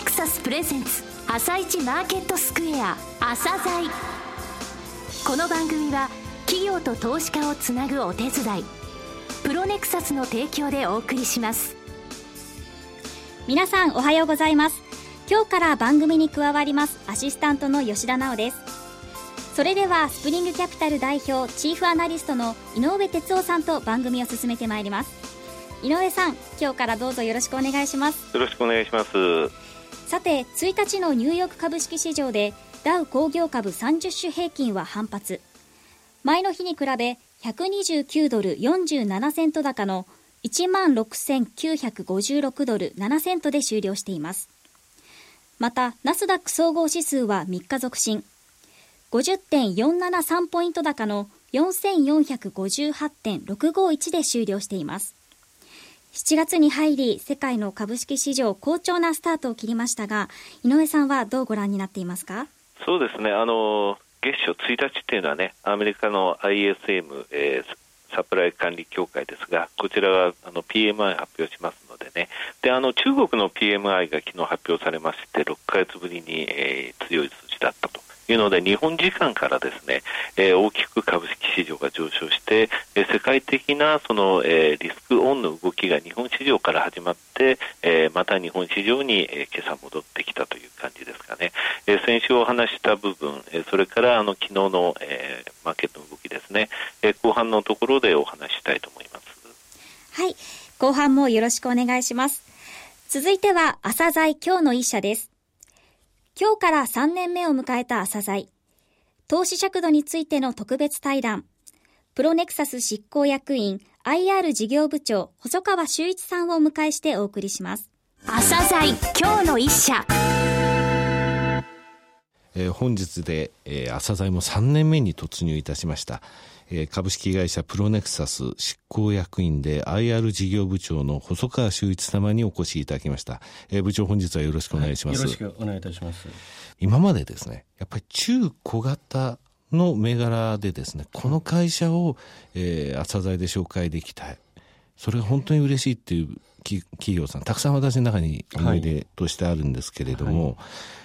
ネクサスプレゼンツ朝一マーケットスクエア朝鮮。この番組は企業と投資家をつなぐお手伝いプロネクサスの提供でお送りします。皆さんおはようございます。今日から番組に加わりますアシスタントの吉田直です。それではスプリングキャピタル代表チーフアナリストの井上哲夫さんと番組を進めてまいります。井上さん今日からどうぞよろしくお願いします。よろしくお願いします。さて1日のニューヨーク株式市場でダウ工業株30種平均は反発前の日に比べ129ドル47セント高の1万6956ドル7セントで終了しています。またナスダック総合指数は3日続伸。50.473ポイント高の4458.651で終了しています。7月に入り世界の株式市場好調なスタートを切りましたが井上さんはどうご覧になっていますか？そうですね。あの月初1日っていうのはねアメリカの ISM、えー、サプライ管理協会ですがこちらはあの PMI 発表しますのでね。であの中国の PMI が昨日発表されまして6か月ぶりに、えー、強い数字だったと。いうので日本時間からですね、えー、大きく株式市場が上昇して、えー、世界的なその、えー、リスクオンの動きが日本市場から始まって、えー、また日本市場に、えー、今朝戻ってきたという感じですかね、えー、先週お話した部分、えー、それからあの昨日の、えー、マーケットの動きですね、えー、後半のところでお話したいと思います。はい。後半もよろしくお願いします。続いては朝鮮今日の一社です。今日から3年目を迎えた朝剤投資尺度についての特別対談。プロネクサス執行役員 IR 事業部長細川修一さんをお迎えしてお送りします。朝剤今日の一社。えー、本日で、えー、朝鮮も3年目に突入いたしましたえ株式会社プロネクサス執行役員で IR 事業部長の細川修一様にお越しいただきました。え部長本日はよろしくお願いします、はい、よろしくお願いいたします。今までですね、やっぱり中小型の銘柄でですね、この会社を、えー、朝鮮で紹介できたい。それが本当に嬉しいっていう企業さん、たくさん私の中に思い出としてあるんですけれども、はい。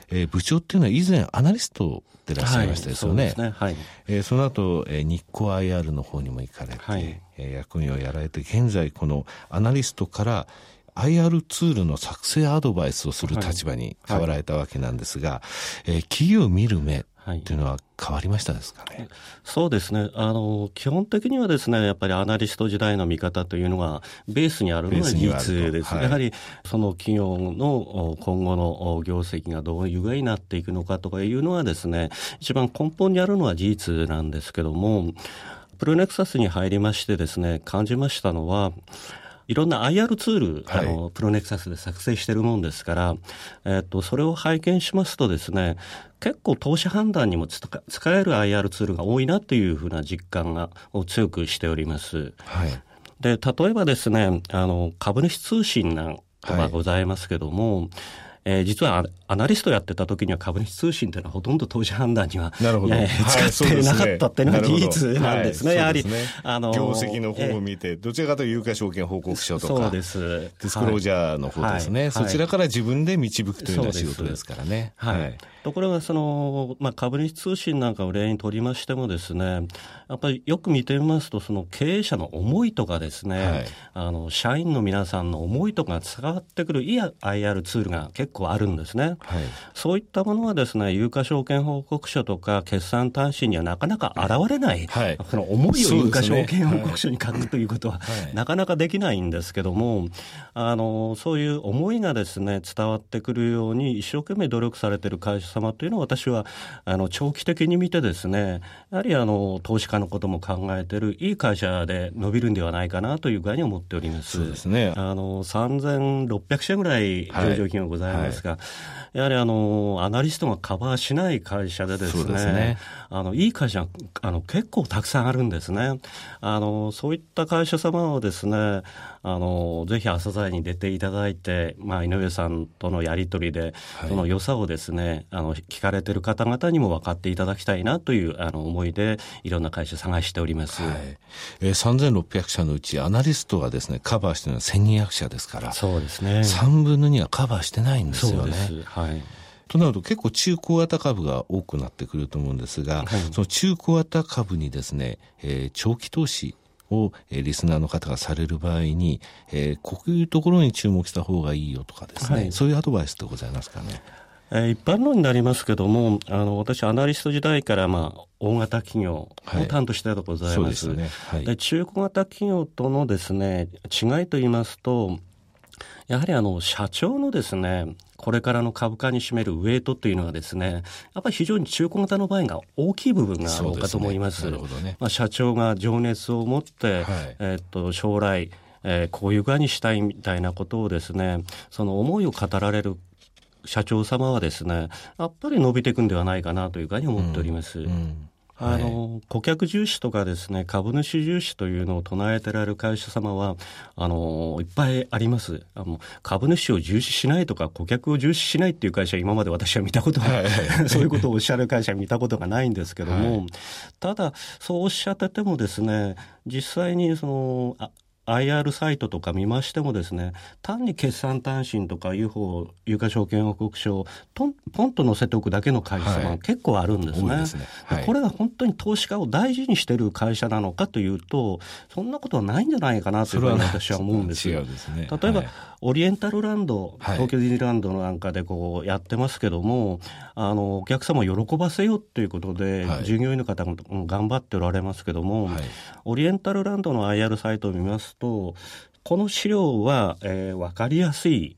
えー、部長っていうのは以前アナリストでいらっしゃいましたですよね。はい、そねはい、えー、その後、えー、日光 IR の方にも行かれて、はい、えー、役員をやられて、現在このアナリストから IR ツールの作成アドバイスをする立場に変わられたわけなんですが、はいはい、えー、企業を見る目っていうのは変わりましたですかね、はい、そうですねあの。基本的にはですね、やっぱりアナリスト時代の見方というのがベースにあるのが事実です。はい、やはりその企業の今後の業績がどういう具合になっていくのかとかいうのはですね、一番根本にあるのは事実なんですけども、プロネクサスに入りましてですね、感じましたのは、いろんな IR ツール、はい、あの、プロネクサスで作成してるもんですから、えっと、それを拝見しますとですね、結構投資判断にも使える IR ツールが多いなっていうふうな実感がを強くしております。はい。で、例えばですね、あの、株主通信なんかがございますけども、はいえー、実はアナリストやってた時には株主通信というのはほとんど投資判断にはなるほど、えー、使ってなかったっていうのが事実なんですね。やはり、あの業績の方を見て、どちらかというと有価証券報告書とか、そうです。ディスクロージャーの方ですね、はい、そちらから自分で導くというような仕事ですからね。はい。ところが、その、まあ、株主通信なんかを例にとりましてもですね、やっぱりよく見てみますと、その経営者の思いとかですね、はい、あの、社員の皆さんの思いとか伝わってくるいい IR ツールが結構あるんですね。はい、そういったものはですね、有価証券報告書とか決算単身にはなかなか現れない、はい、その思いを有価証券報告書に書くということは、なかなかできないんですけども、あの、そういう思いがですね、伝わってくるように一生懸命努力されている会社様というのを私は、あの、長期的に見てですね、やはりあの、投資家のことも考えているいい会社で伸びるんではないかなという具合に思っております。そうですね。あの、3600社ぐらい上場金がございますが、はいはい、やはりあの、アナリストがカバーしない会社でですね、すねあの、いい会社あの、結構たくさんあるんですね。あの、そういった会社様をですね、あのぜひ朝鮮に出ていただいて、まあ、井上さんとのやり取りで、はい、その良さをですねあの聞かれてる方々にも分かっていただきたいなというあの思いでいろんな会社探しております、はい。えー、3600社のうちアナリストがですねカバーしてるのは1200社ですからそうですね。3分の2はカバーしてないんですよね。はい。となると結構中小型株が多くなってくると思うんですが、はい、その中小型株にですね、えー、長期投資を、えー、リスナーの方がされる場合に、えー、こういうところに注目した方がいいよとかですね、はい、そういうアドバイスってございますかね。えー、一般論になりますけども、あの私、アナリスト時代から、まあ、大型企業を担当したいとございます。はいで、ね。はい、中小型企業とのですね違いと言いますと、やはりあの社長のですねこれからの株価に占めるウェイトというのはですね、やっぱり非常に中古型の場合が大きい部分があろうかと思います。すねね、まあ、社長が情熱を持って、はい、えー、っと将来、えー、こういう側にしたいみたいなことをですね、その思いを語られる社長様はですね、やっぱり伸びていくんではないかなというふうに思っております。うんうんあの、顧客重視とかですね、株主重視というのを唱えてられる会社様は、あの、いっぱいあります。あの、株主を重視しないとか、顧客を重視しないっていう会社は今まで私は見たことが、はい、そういうことをおっしゃる会社は見たことがないんですけども、はい、ただ、そうおっしゃっててもですね、実際にその、あ IR サイトとか見ましてもですね、単に決算単身とか UFO、有価証券報告書をポンポンと載せておくだけの会社が結構あるんですね。はいすね。はい、これが本当に投資家を大事にしている会社なのかというと、そんなことはないんじゃないかなというふうに私は思うんですよ。すね、例えば、はい、オリエンタルランド、東京ディズニーランドなんかでこうやってますけども、あの、お客様を喜ばせようということで、従業員の方が頑張っておられますけども、オリエンタルランドの IR サイトを見ますと、この資料は、えー、分かりやすい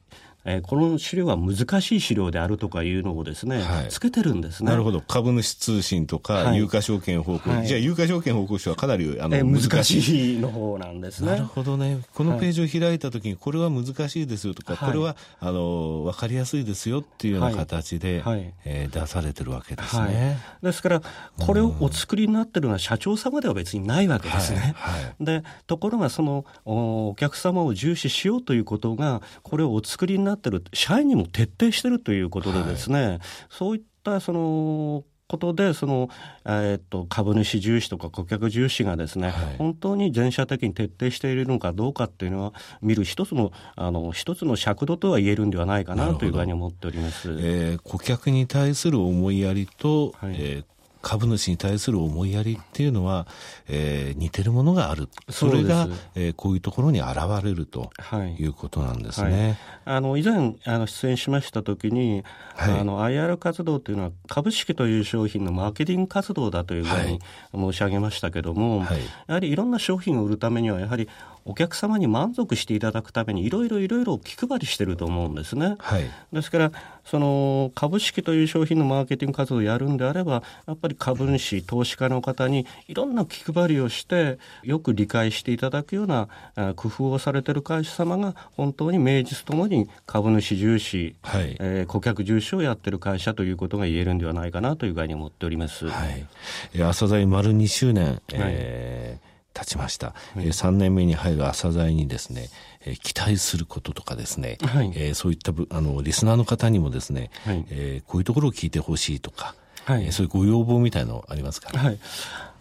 えー、この資料は難しい資料であるとかいうのをですね、はい、つけてるんですね。なるほど。株主通信とか、有価証券報告、はい、じゃあ有価証券報告書はかなりあの、えー、難しいの方なんですね。なるほどね。このページを開いたときに、これは難しいですよとか、これはあの分かりやすいですよっていうような形で、はい、えー、出されてるわけですね。ですから、これをお作りになってるのは社長様では別にないわけですね。で、ところがそのお客様を重視しようということが、これをお作りになってる社員にも徹底してるということでですね、はい、そういったそのことでその、えー、っと株主重視とか顧客重視がですね、はい、本当に全社的に徹底しているのかどうかっていうのは見る一つのあの一つの尺度とは言えるんではないかなというふうに思っております、えー、顧客に対する思いやりと、はい、えー株主に対する思いやりっていうのは、えー、似てるものがある。それが、えー、こういうところに現れるとい。うことなんですね。はい、あの、以前、あの、出演しましたときに、はい、あの、IR 活動というのは株式という商品のマーケティング活動だというふうに申し上げましたけども、はい、やはりいろんな商品を売るためには、やはりお客様に満足していただくためにいろいろいろいろ気配りしてると思うんですね。はい、ですからその株式という商品のマーケティング活動をやるんであればやっぱり株主投資家の方にいろんな気配りをしてよく理解していただくような工夫をされてる会社様が本当に名実ともに株主重視、はい、えー、顧客重視をやってる会社ということが言えるんではないかなというふうに思っております。はい、朝鮮丸2周年、えー、はい。経ちました、はい、えー、3年目に入る朝鮮にですね、えー、期待することとかですね、はい、えー、そういったあのリスナーの方にもですね、はい、えー、こういうところを聞いてほしいとか、はい。えー、そういうご要望みたいのありますか、はい。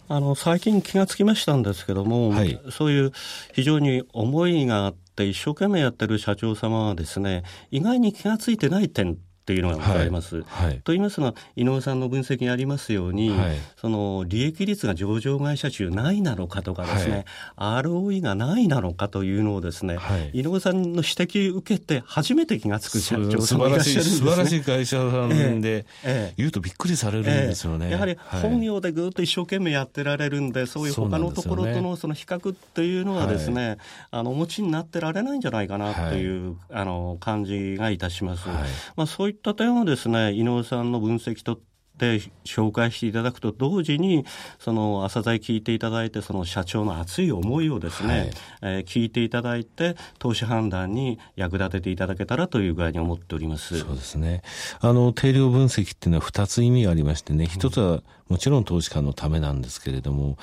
あの最近気がつきましたんですけども、はい、そういう非常に思いがあって一生懸命やってる社長様はですね意外に気がついてない点というのがございます。はい。はい、と言いますのは井上さんの分析にありますように、はい、その利益率が上場会社中ないなのかとかですね、ROE がないなのかというのをですね、井上さんの指摘を受けて初めて気がつく社長さんがいらっしゃるんです、ね、素晴らしい会社さんで、ええ言うとびっくりされるんですよね。ええ、やはり本業でぐっと一生懸命やってられるんで、そういう他のところとのその比較というのはですね、あのお持ちになってられないんじゃないかなという、あの感じがいたします。まあそういった点をですね、井上さんの分析とで紹介していただくと同時にその朝鮮聞いていただいてその社長の熱い思いをですね、はい、えー、聞いていただいて投資判断に役立てていただけたらという具合に思っております。そうですね。あの定量分析っていうのは2つ意味がありましてね一つはもちろん投資家のためなんですけれども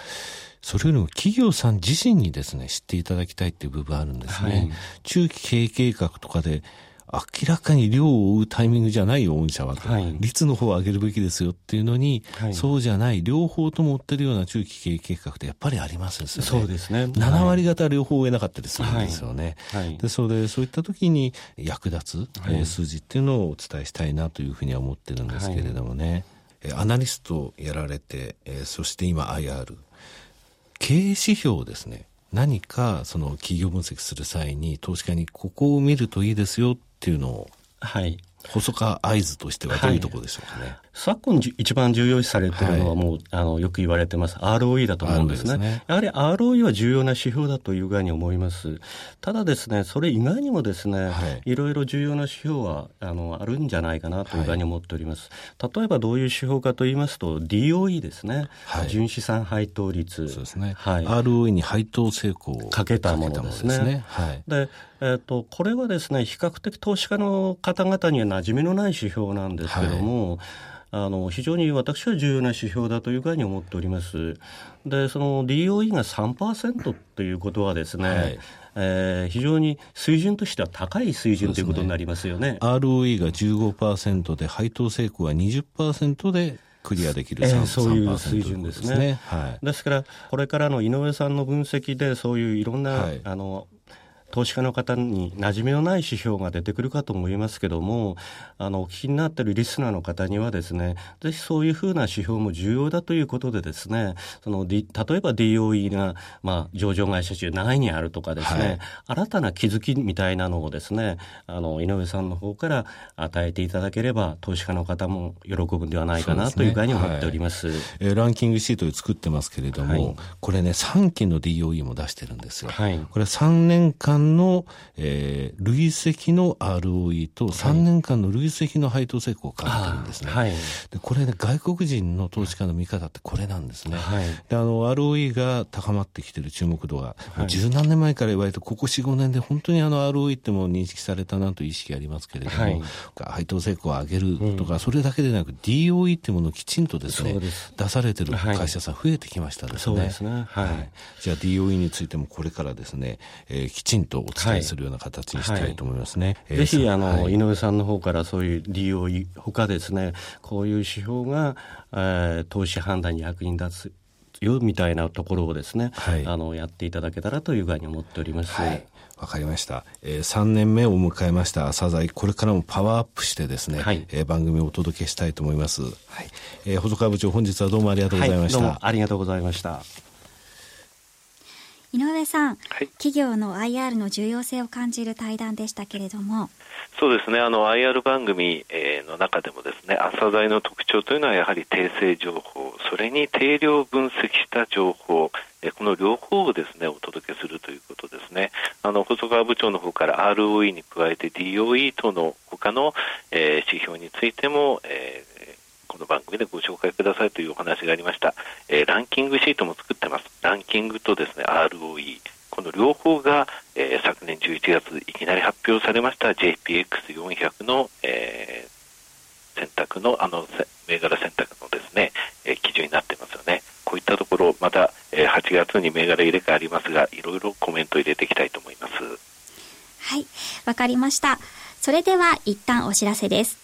それよりも企業さん自身にですね知っていただきたいっていう部分あるんですね、はい、中期経営計画とかで明らかに量を追うタイミングじゃないよ、御社はと、はい、率の方を上げるべきですよっていうのに、はい、そうじゃない、両方とも追ってるような中期経営計画ってやっぱりありますですよね。そうですね。7割方両方追えなかったりするんですよね。はい、でそれそういった時に役立つ、えー、数字っていうのをお伝えしたいなというふうには思ってるんですけれどもね。はい、アナリストをやられて、えー、そして今 IR。経営指標ですね。何かその企業分析する際に投資家にここを見るといいですよっていうのを、はい、細川合図としてはどういうところでしょうかね。はい、昨今一番重要視されているのはもう、はい、あのよく言われてます ROE だと思うんですね。ねやはり ROE は重要な指標だという具合に思います。ただですね、それ以外にもですね、はい、いろいろ重要な指標はあのあるんじゃないかなという具合に思っております。例えばどういう指標かと言いますと DOE ですね。純資産配当率。そうですね。はい、ROE に配当成功をかけたものですね。すねはい、でえーと、これはですね比較的投資家の方々には馴染みのない指標なんですけども、はいあの非常に私は重要な指標だというふうに思っております。で、その DOE が3%ということはですね、はい、えー、非常に水準としては高い水準ということになりますよね。ね ROE が15%で、配当成功は20%でクリアできる、えー、そういう水準ですね。ですねはい、ですから、これからの井上さんの分析で、そういういろんな、はい、あの投資家の方に馴染みのない指標が出てくるかと思いますけども、あの、お聞きになっているリスナーの方にはですね、ぜひそういうふうな指標も重要だということでですね、その、D、例えば DOE が、まあ、上場会社中何位にあるとかですね、はい、新たな気づきみたいなのをですね、あの、井上さんの方から与えていただければ、投資家の方も喜ぶんではないかなというふうに思っております。はい、えー、ランキングシートで作ってますけれども、はい、これね、3期の DOE も出してるんですよ。はい、これ3年間の、えー、累積の ROE と3年間の累積の配当成功を書いてるんですね。はい、でこれね、外国人の投資家の見方ってこれなんですね。はい、であの ROE が高まってきてる注目度が、はい、十何年前から言われて、ここ4、5年で本当にあの ROE っても認識されたなという意識ありますけれども、はい、配当成功を上げるとか、うん、それだけでなく DOE っていうものをきちんとですね、出されてる会社さん増えてきましたですね。そうですね。はい。じゃあ DOE についてもこれからですね、えー、きちんとお伝えするような形にしたいと思いますね。はい、ぜひあの、はい、井上さんの方からそういう利用ほかですねこういう指標が、えー、投資判断に役に立つよみたいなところをですね、はい、あのやっていただけたらというふうに思っております。はい。わかりました、えー、3年目を迎えました朝鮮これからもパワーアップしてですね、はい、えー、番組をお届けしたいと思います、はい。えー、細川部長本日はどうもありがとうございました、はい、ありがとうございました井上さん、はい、企業の IR の重要性を感じる対談でしたけれども。そうですね。あの IR 番組、えー、の中でもですね朝材の特徴というのはやはり訂正情報それに定量分析した情報えこの両方をですねお届けするということですね。あの細川部長の方から ROE に加えて DOE との他の、えー、指標についても、えー番組でご紹介くださいというお話がありました、えー、ランキングシートも作ってます。ランキングとですね ROE この両方が、えー、昨年11月いきなり発表されました。JPX400 の、えー、選択のあの銘柄選択のですね、えー、基準になってますよね。こういったところまた、えー、8月に銘柄入れ替わりますがいろいろコメント入れていきたいと思います。はいわかりました。それでは一旦お知らせです。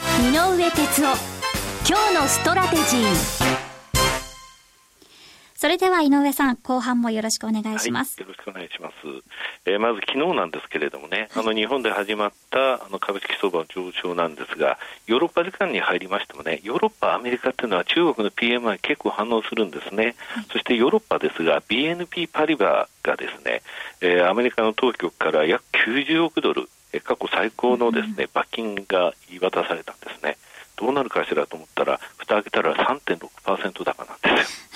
井上哲夫今日のストラテジーそれでは井上さん、後半もよろしくお願いします。はい、よろしくお願いします。えー、まず昨日なんですけれどもね、あの日本で始まったあの株式相場の上昇なんですが、ヨーロッパ時間に入りましてもね、ヨーロッパ、アメリカっていうのは中国の PMI 結構反応するんですね。はい、そしてヨーロッパですが、BNP パリバがですね、えー、アメリカの当局から約90億ドル、えー、過去最高のですね、罰金が言い渡されたんですね。どうなるかしらと思ったら、蓋開けたら3.6%高なんですよ。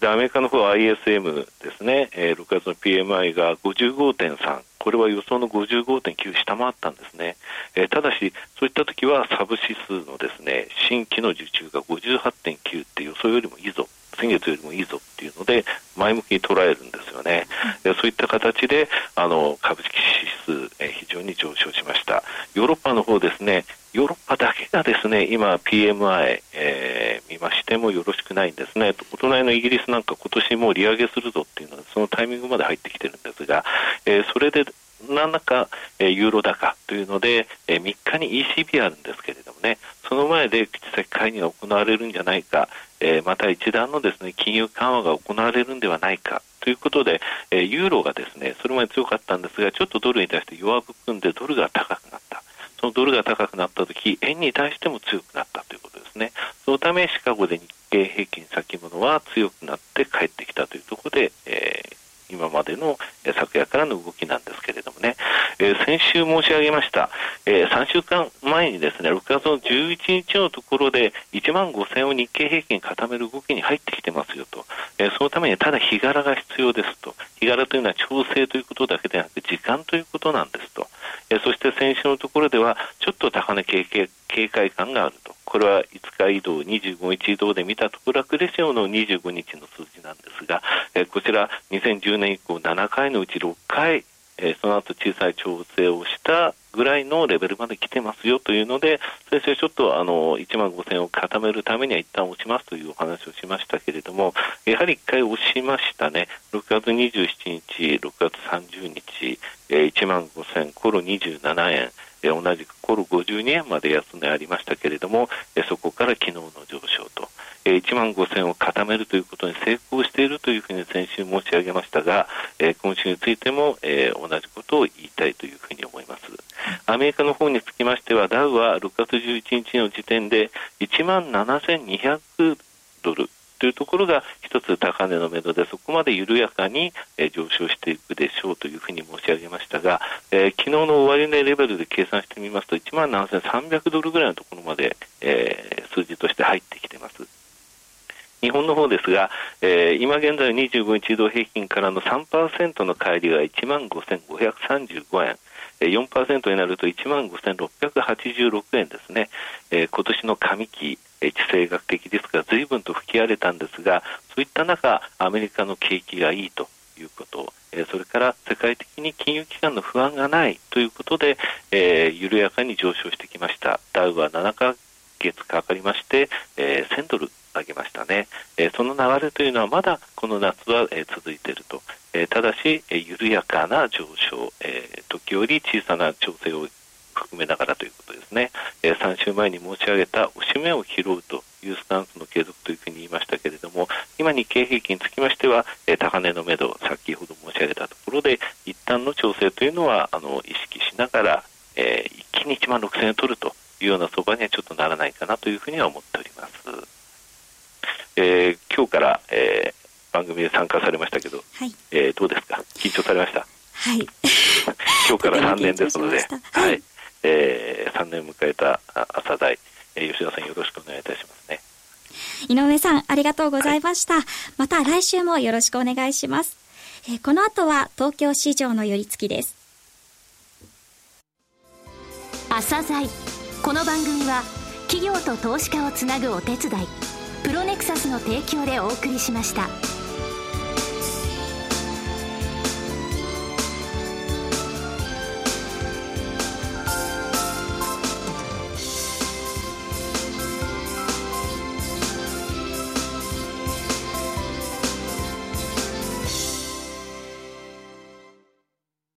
で、アメリカの方は ISM ですね、えー、6月の PMI が55.3、これは予想の55.9下回ったんですね。えー、ただし、そういった時はサブ指数のですね、新規の受注が58.9って予想よりもいいぞ。先月よりもいいぞっていうので、前向きに捉えるんですよね。うん、そういった形で、あの、株式指数、えー、非常に上昇しました。ヨーロッパの方ですね、ヨーロッパだけがですね、今 PMI、えー、見ましてもよろしくないんですね。お隣のイギリスなんか今年も利上げするぞっていうのはそのタイミングまで入ってきてるんですが、えー、それで何らか、えー、ユーロ高というので、えー、3日に ECB あるんですけれどもね、その前で口先会議が行われるんじゃないか、え、また一段のですね、金融緩和が行われるんではないかということで、え、ユーロがですね、それまで強かったんですが、ちょっとドルに対して弱含んでドルが高くなった。そのドルが高くなったとき、円に対しても強くなったということですね。そのため、シカゴで日経平均先物は強くなって帰ってきたというところで、えー今までの昨夜からの動きなんですけれどもね、えー、先週申し上げました、えー、3週間前にですね、6月の11日のところで1万5000を日経平均固める動きに入ってきてますよと、えー、そのためにただ日柄が必要ですと、日柄というのは調整ということだけでなく時間ということなんですと、えそして先週のところではちょっと高値警戒感があると。これは5日移動、25日移動で見たトラクレシオの25日の数字なんですが、えこちら2010年以降7回のうち6回、えその後小さい調整をしたぐらいのレベルまで来てますよというので、先生、ちょっとあの1万5000を固めるためには一旦落ちますというお話をしましたけれども、やはり1回押しましたね、6月27日、6月30日、え1万5000、コロ27円。え同じくコロ52円まで安値ありましたけれども、えそこから昨日の上昇と、え1万5000を固めるということに成功しているというふうに先週申し上げましたが、え今週についても、え同じことを言いたいというふうに思います。アメリカの方につきましては、ダウは6月11日の時点で1万7200ドルというところが一つ高値の目処でそこまで緩やかに、え上昇していくでしょうというふうに申し上げましたが、えー、昨日の終値レベルで計算してみますと1万7300ドルぐらいのところまで、えー、数字として入ってきています。日本の方ですが、えー、今現在25日移動平均からの3%の乖離が1万5535円。4%になると1万5686円ですね、えー、今年の上期、地政学的リスクが随分と吹き荒れたんですが、そういった中、アメリカの景気がいいと。いうこと、えそれから世界的に金融機関の不安がない。ということで、えー、緩やかに上昇してきました。ダウは7ヶ月かかりまして、えー、1000ドル上げましたね、え、その流れというのはまだこの夏は、え、続いていると、え、ただし、え、緩やかな上昇、え、時折小さな調整を含めながらということですね、え、3週前に申し上げた押し目を拾うというスタンスの継続というふうに言いましたけれども、今、日経平均につきましては、え、高値の目処、先ほど申し上げたところで、一旦の調整というのはあの意識しながら、えー、一気に1万6000円取るというような相場にはちょっとならないかなというふうには思っております。えー、今日から、えー、番組で参加されましたけど、はい、えー、どうですか？緊張されました？はい。今日から3年ですので、はい、はい、えー、3年迎えた朝代、えー、吉田さんよろしくお願いいたしますね。井上さんありがとうございました、はい、また来週もよろしくお願いします、えー、この後は東京市場の寄り付きです。朝鮮。この番組は企業と投資家をつなぐお手伝いプロネクサスの提供でお送りしました。